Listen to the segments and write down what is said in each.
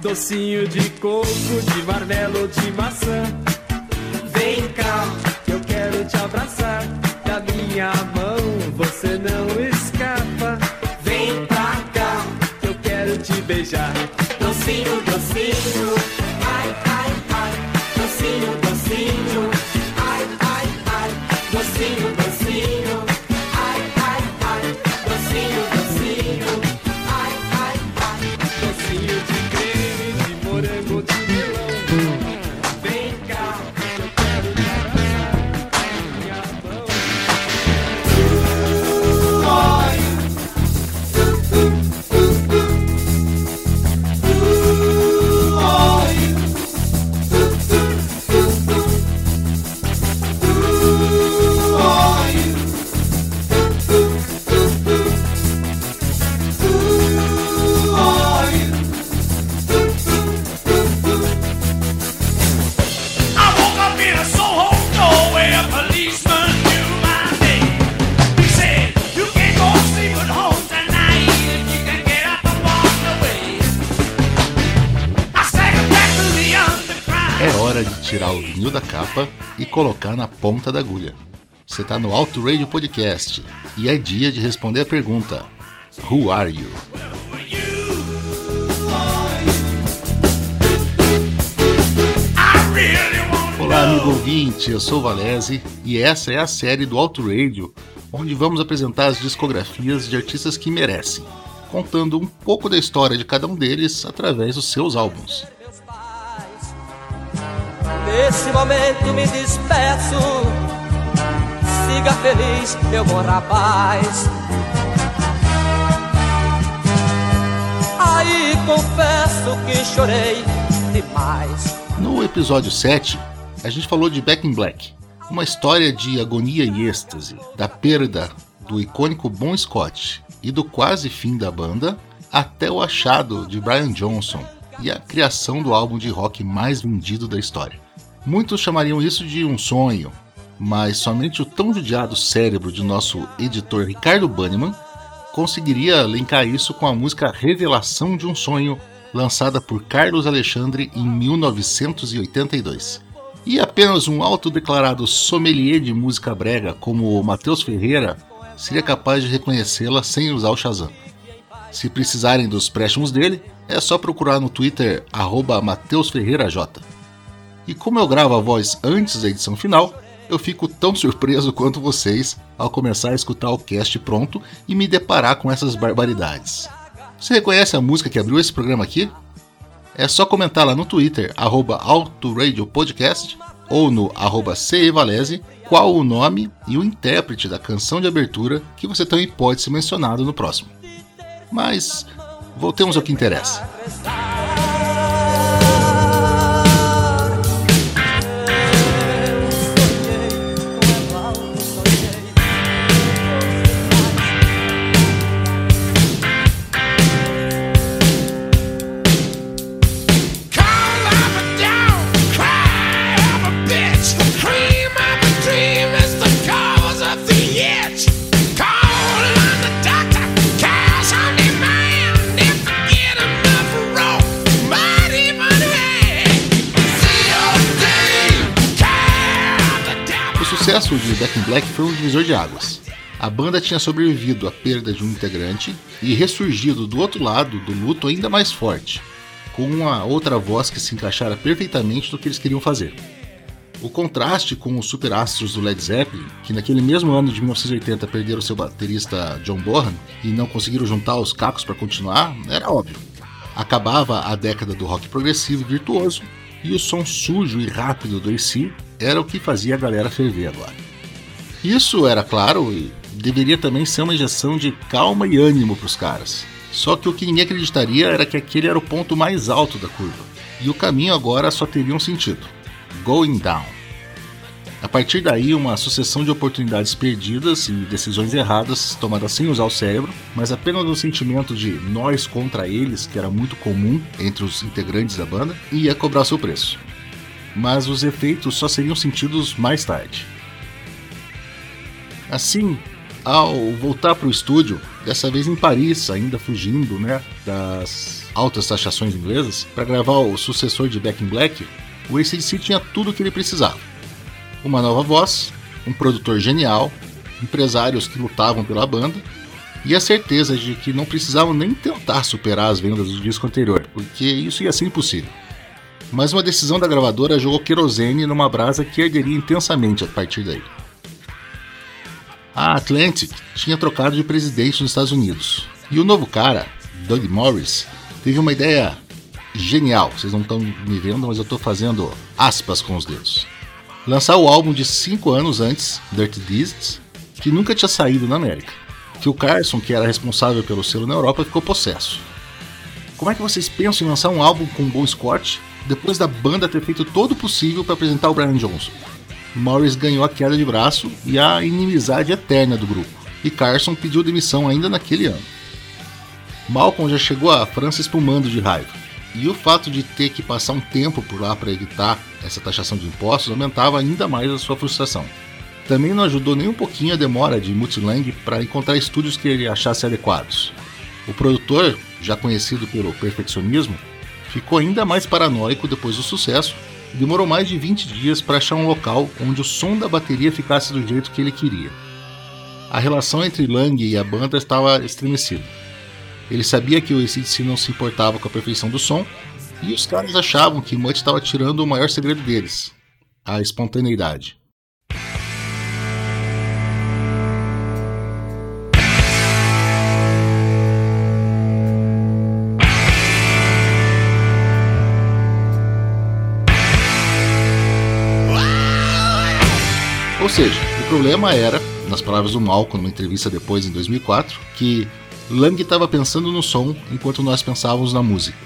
docinho de coco, de marmelo, de maçã. Vem cá, eu quero te abraçar. Da minha mão você não escapa. Vem pra cá, eu quero te beijar. Docinho, docinho, Você tá no Auto Radio Podcast e é dia de responder a pergunta: Who are you? Olá, amigo ouvinte, eu sou o Valese e essa é a série do Auto Radio, onde vamos apresentar as discografias de artistas que merecem, contando um pouco da história de cada um deles através dos seus álbuns. Nesse momento me despeço. Siga feliz, meu bom rapaz. Aí confesso que chorei demais. No episódio 7, a gente falou de Back in Black, uma história de agonia e êxtase, da perda do icônico Bon Scott e do quase fim da banda, até o achado de Brian Johnson e a criação do álbum de rock mais vendido da história. Muitos chamariam isso de um sonho, mas somente o tão judiado cérebro de nosso editor Ricardo Banniman conseguiria linkar isso com a música Revelação de um Sonho, lançada por Carlos Alexandre em 1982. E apenas um autodeclarado sommelier de música brega como o Matheus Ferreira seria capaz de reconhecê-la sem usar o Shazam. Se precisarem dos préstimos dele, é só procurar no Twitter arroba Mateus Ferreira J. E como eu gravo a voz antes da edição final, eu fico tão surpreso quanto vocês ao começar a escutar o cast pronto e me deparar com essas barbaridades. Você reconhece a música que abriu esse programa aqui? É só comentar lá no Twitter, arroba Podcast ou no arroba qual o nome e o intérprete da canção de abertura que você também pode ser mencionado no próximo. Mas voltemos ao que interessa. Back in Black foi um divisor de águas. A banda tinha sobrevivido à perda de um integrante e ressurgido do outro lado do luto ainda mais forte, com uma outra voz que se encaixara perfeitamente no que eles queriam fazer. O contraste com os superastros do Led Zeppelin, que naquele mesmo ano de 1980 perderam seu baterista John Bonham e não conseguiram juntar os cacos para continuar, era óbvio. Acabava a década do rock progressivo e virtuoso, e o som sujo e rápido do AC era o que fazia a galera ferver agora. Isso era claro e deveria também ser uma injeção de calma e ânimo para os caras. Só que o que ninguém acreditaria era que aquele era o ponto mais alto da curva. E o caminho agora só teria um sentido: going down. A partir daí, uma sucessão de oportunidades perdidas e decisões erradas tomadas sem usar o cérebro, mas apenas no sentimento de nós contra eles, que era muito comum entre os integrantes da banda, ia cobrar seu preço. Mas os efeitos só seriam sentidos mais tarde. Assim, ao voltar para o estúdio, dessa vez em Paris, ainda fugindo né, das altas taxações inglesas, para gravar o sucessor de Back in Black, o ACDC tinha tudo o que ele precisava. Uma nova voz, um produtor genial, empresários que lutavam pela banda e a certeza de que não precisavam nem tentar superar as vendas do disco anterior, porque isso ia ser impossível. Mas uma decisão da gravadora jogou querosene numa brasa que arderia intensamente a partir daí. A Atlantic tinha trocado de presidente nos Estados Unidos, e o novo cara, Doug Morris, teve uma ideia genial. Vocês não estão me vendo, mas eu estou fazendo aspas com os dedos. Lançar o álbum de 5 anos antes, Dirty Deeds, que nunca tinha saído na América. Que o Carson, que era responsável pelo selo na Europa, ficou possesso. Como é que vocês pensam em lançar um álbum com Bon Scott depois da banda ter feito todo o possível para apresentar o Brian Johnson? Morris ganhou a queda de braço e a inimizade eterna do grupo, e Carson pediu demissão ainda naquele ano. Malcolm já chegou à França espumando de raiva, e o fato de ter que passar um tempo por lá para evitar essa taxação de impostos aumentava ainda mais a sua frustração. Também não ajudou nem um pouquinho a demora de Multilang para encontrar estúdios que ele achasse adequados. O produtor, já conhecido pelo perfeccionismo, ficou ainda mais paranoico depois do sucesso demorou mais de 20 dias para achar um local onde o som da bateria ficasse do jeito que ele queria. A relação entre Lang e a banda estava estremecida. Ele sabia que o ACDC não se importava com a perfeição do som, e os caras achavam que Mutt estava tirando o maior segredo deles, a espontaneidade. Seja, o problema era, nas palavras do Malcolm numa entrevista depois em 2004, que Lang estava pensando no som enquanto nós pensávamos na música.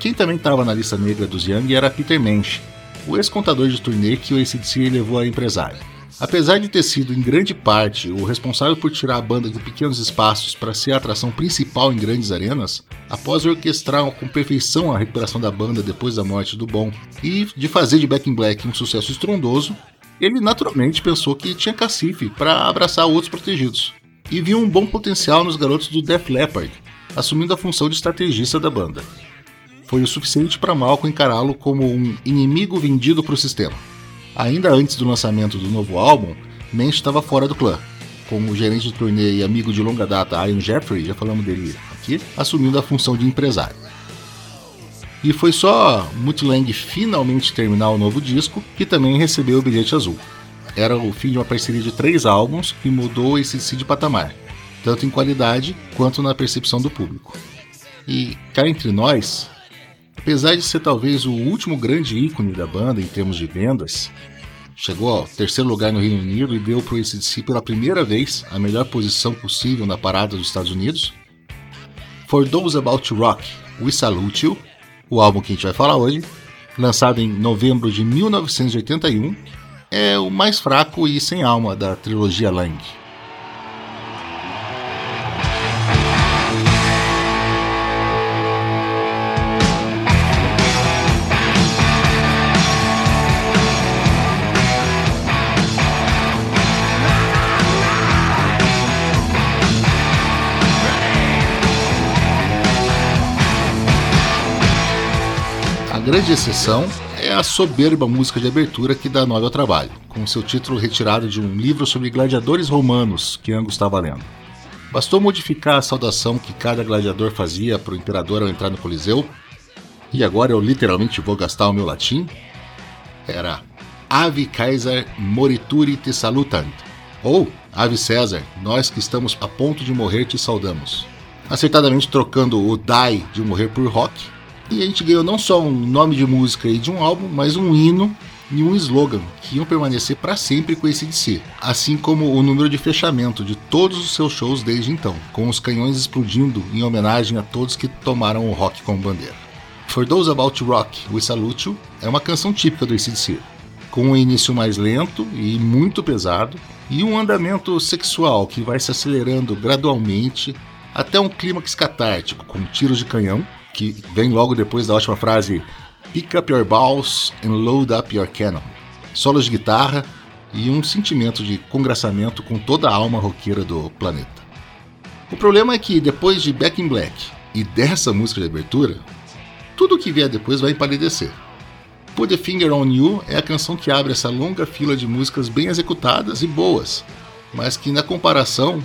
Quem também estava na lista negra dos Young era Peter Mensch, o ex-contador de turnê que o ACDC levou a empresário. Apesar de ter sido em grande parte o responsável por tirar a banda de pequenos espaços para ser a atração principal em grandes arenas, após orquestrar com perfeição a recuperação da banda depois da morte do Bon e de fazer de Back in Black um sucesso estrondoso, ele naturalmente pensou que tinha cacife para abraçar outros protegidos e viu um bom potencial nos garotos do Def Leppard, assumindo a função de estrategista da banda. Foi o suficiente para Malcolm encará-lo como um inimigo vendido para o sistema. Ainda antes do lançamento do novo álbum, Mensch estava fora do clã, como gerente de turnê e amigo de longa data Ian Jeffrey, já falamos dele aqui, assumindo a função de empresário. E foi só Mutlang finalmente terminar o novo disco que também recebeu o bilhete azul era o fim de uma parceria de três álbuns que mudou esse de patamar, tanto em qualidade quanto na percepção do público. E cá entre nós, apesar de ser talvez o último grande ícone da banda em termos de vendas, chegou ao terceiro lugar no Reino Unido e deu para o ACDC pela primeira vez a melhor posição possível na parada dos Estados Unidos. For Those About Rock, We Salute You, o álbum que a gente vai falar hoje, lançado em novembro de 1981, é o mais fraco e sem alma da trilogia Lang. Grande exceção é a soberba música de abertura que dá nome ao trabalho, com seu título retirado de um livro sobre gladiadores romanos que Angus estava lendo. Bastou modificar a saudação que cada gladiador fazia para o imperador ao entrar no Coliseu, e agora eu literalmente vou gastar o meu latim. Era Ave Caesar morituri te salutant, ou Ave César, nós que estamos a ponto de morrer te saudamos. Acertadamente trocando o die de morrer por rock, e a gente ganhou não só um nome de música e de um álbum, mas um hino e um slogan que iam permanecer para sempre com esse si, assim como o número de fechamento de todos os seus shows desde então, com os canhões explodindo em homenagem a todos que tomaram o rock como bandeira. For Those About Rock, We Salute You é uma canção típica do ACDC, com um início mais lento e muito pesado, e um andamento sexual que vai se acelerando gradualmente até um clímax catártico, com tiros de canhão, que vem logo depois da ótima frase Pick up your balls and load up your cannon. Solos de guitarra e um sentimento de congraçamento com toda a alma roqueira do planeta. O problema é que depois de Back in Black e dessa música de abertura, tudo o que vier depois vai empalidecer. Put the Finger on You é a canção que abre essa longa fila de músicas bem executadas e boas, mas que na comparação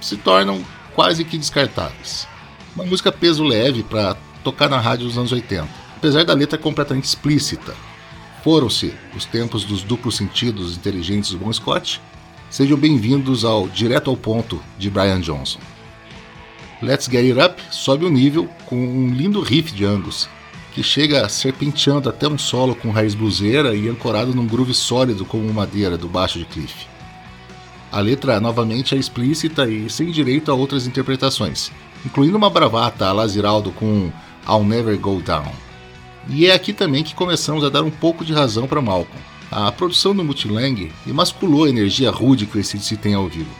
se tornam quase que descartáveis. Uma música peso leve para tocar na rádio dos anos 80, apesar da letra completamente explícita. Foram-se os tempos dos duplos sentidos inteligentes do Bon Scott. Sejam bem-vindos ao Direto ao Ponto de Brian Johnson. Let's Get It Up sobe o nível com um lindo riff de Angus, que chega serpenteando até um solo com raiz bluseira e ancorado num groove sólido como madeira do baixo de Cliff. A letra novamente é explícita e sem direito a outras interpretações, incluindo uma bravata a Laziraldo com I'll Never Go Down. E é aqui também que começamos a dar um pouco de razão para Malcolm. A produção do Multilang emasculou a energia rude que o ACDC tem ao vivo.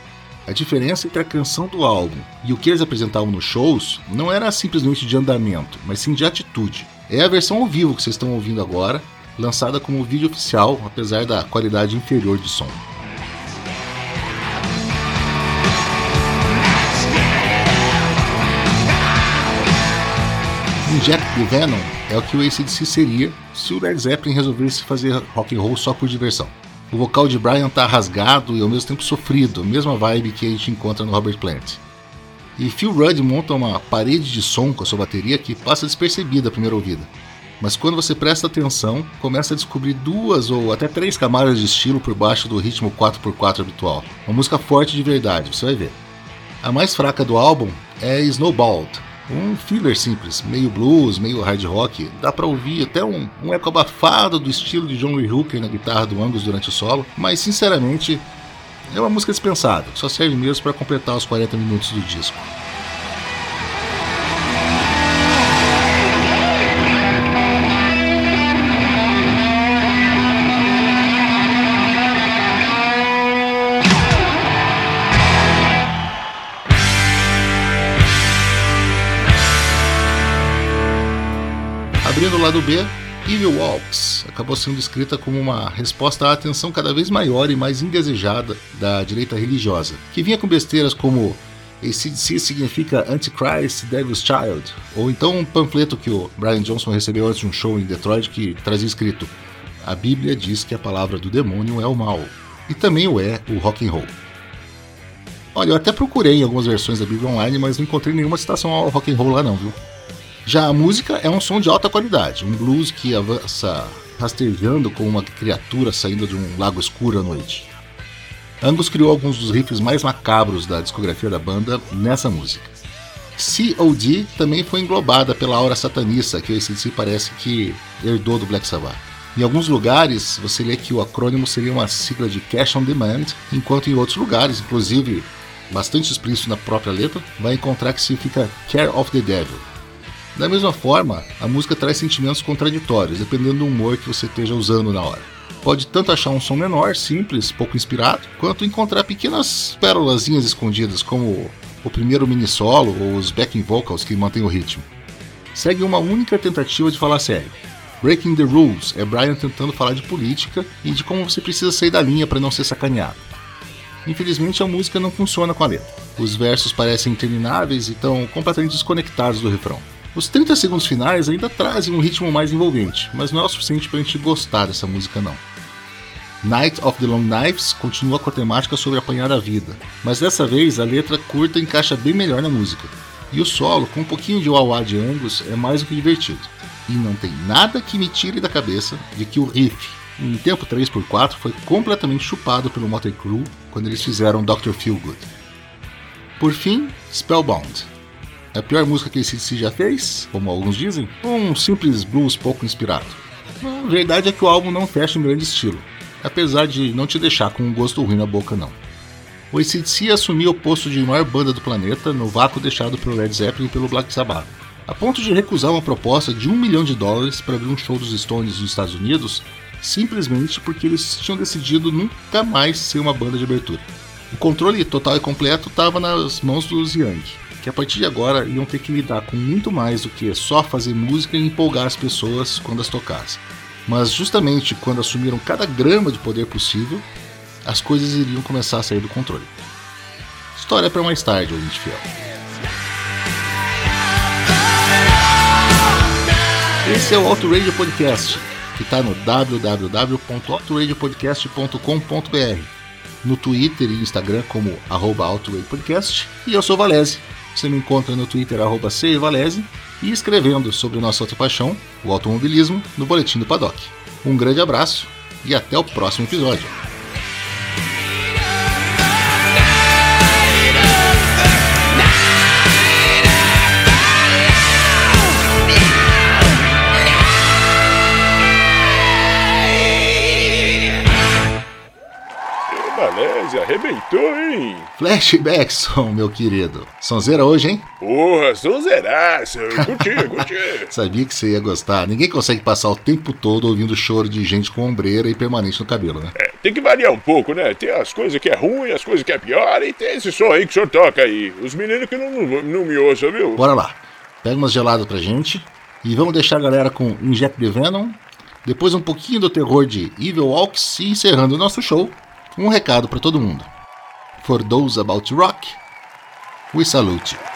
A diferença entre a canção do álbum e o que eles apresentavam nos shows não era simplesmente de andamento, mas sim de atitude. É a versão ao vivo que vocês estão ouvindo agora, lançada como vídeo oficial, apesar da qualidade inferior de som. Inject the Venom é o que o ACDC seria se o Led Zeppelin resolvesse fazer rock and roll só por diversão. O vocal de Brian tá rasgado e ao mesmo tempo sofrido, mesma vibe que a gente encontra no Robert Plant. E Phil Rudd monta uma parede de som com a sua bateria que passa despercebida à primeira ouvida. Mas quando você presta atenção, começa a descobrir duas ou até três camadas de estilo por baixo do ritmo 4x4 habitual. Uma música forte de verdade, você vai ver. A mais fraca do álbum é Snowballed, um filler simples, meio blues, meio hard rock, dá para ouvir até um, um eco abafado do estilo de John Lee Hooker na guitarra do Angus durante o solo, mas sinceramente é uma música dispensável, só serve mesmo para completar os 40 minutos do disco. Lado B, Evil Walks acabou sendo escrita como uma resposta à atenção cada vez maior e mais indesejada da direita religiosa, que vinha com besteiras como ACDC significa Antichrist Devil's Child, ou então um panfleto que o Brian Johnson recebeu antes de um show em Detroit que trazia escrito A Bíblia diz que a palavra do demônio é o mal, e também o é o rock and roll. Olha, eu até procurei em algumas versões da Bíblia online, mas não encontrei nenhuma citação ao rock and roll lá não, viu? Já a música é um som de alta qualidade, um blues que avança rastejando como uma criatura saindo de um lago escuro à noite. Angus criou alguns dos riffs mais macabros da discografia da banda nessa música. COD também foi englobada pela aura satanista que o ACDC parece que herdou do Black Sabbath. Em alguns lugares, você lê que o acrônimo seria uma sigla de Cash on Demand, enquanto em outros lugares, inclusive bastante explícito na própria letra, vai encontrar que significa Care of the Devil, da mesma forma, a música traz sentimentos contraditórios, dependendo do humor que você esteja usando na hora. Pode tanto achar um som menor, simples, pouco inspirado, quanto encontrar pequenas pérolazinhas escondidas, como o primeiro mini solo ou os backing vocals que mantêm o ritmo. Segue uma única tentativa de falar sério. Breaking the Rules é Brian tentando falar de política e de como você precisa sair da linha para não ser sacaneado. Infelizmente a música não funciona com a letra. Os versos parecem intermináveis e estão completamente desconectados do refrão. Os 30 segundos finais ainda trazem um ritmo mais envolvente, mas não é o suficiente para a gente gostar dessa música não. Night of the Long Knives continua com a temática sobre apanhar a vida, mas dessa vez a letra curta encaixa bem melhor na música. E o solo, com um pouquinho de wah de Angus, é mais do que divertido. E não tem nada que me tire da cabeça de que o riff, em tempo 3x4, foi completamente chupado pelo Motley Crue quando eles fizeram Dr. Feelgood. Por fim, Spellbound, é a pior música que esse já fez, como alguns dizem, um simples blues pouco inspirado? A verdade é que o álbum não fecha em grande estilo, apesar de não te deixar com um gosto ruim na boca não. O ACDC assumiu o posto de maior banda do planeta no vácuo deixado pelo Led Zeppelin e pelo Black Sabbath, a ponto de recusar uma proposta de um milhão de dólares para abrir um show dos Stones nos Estados Unidos, simplesmente porque eles tinham decidido nunca mais ser uma banda de abertura. O controle total e completo estava nas mãos dos Young, que a partir de agora iam ter que lidar com muito mais do que só fazer música e empolgar as pessoas quando as tocassem. Mas justamente quando assumiram cada grama de poder possível, as coisas iriam começar a sair do controle. História para mais tarde, ouvinte fiel. Esse é o Outradio Podcast, que está no www.outradiopodcast.com.br, no Twitter e Instagram como arroba Podcast, e eu sou Valese. Você me encontra no Twitter arroba Valese e escrevendo sobre nossa outra paixão, o automobilismo, no Boletim do Paddock. Um grande abraço e até o próximo episódio. Valese, arrebentou, hein? Flashbackson, meu querido. Sonzeira hoje, hein? Porra, sonzeiraço. Curti, curti. Sabia que você ia gostar. Ninguém consegue passar o tempo todo ouvindo choro de gente com ombreira e permanente no cabelo, né? É, tem que variar um pouco, né? Tem as coisas que é ruim, as coisas que é pior, e tem esse som aí que o senhor toca aí. Os meninos que não, não, não me ouçam, viu? Bora lá. Pega umas geladas pra gente. E vamos deixar a galera com Inject the Venom. Depois um pouquinho do terror de Evil Walks e encerrando o nosso show um recado para todo mundo. For those about rock, we salute you.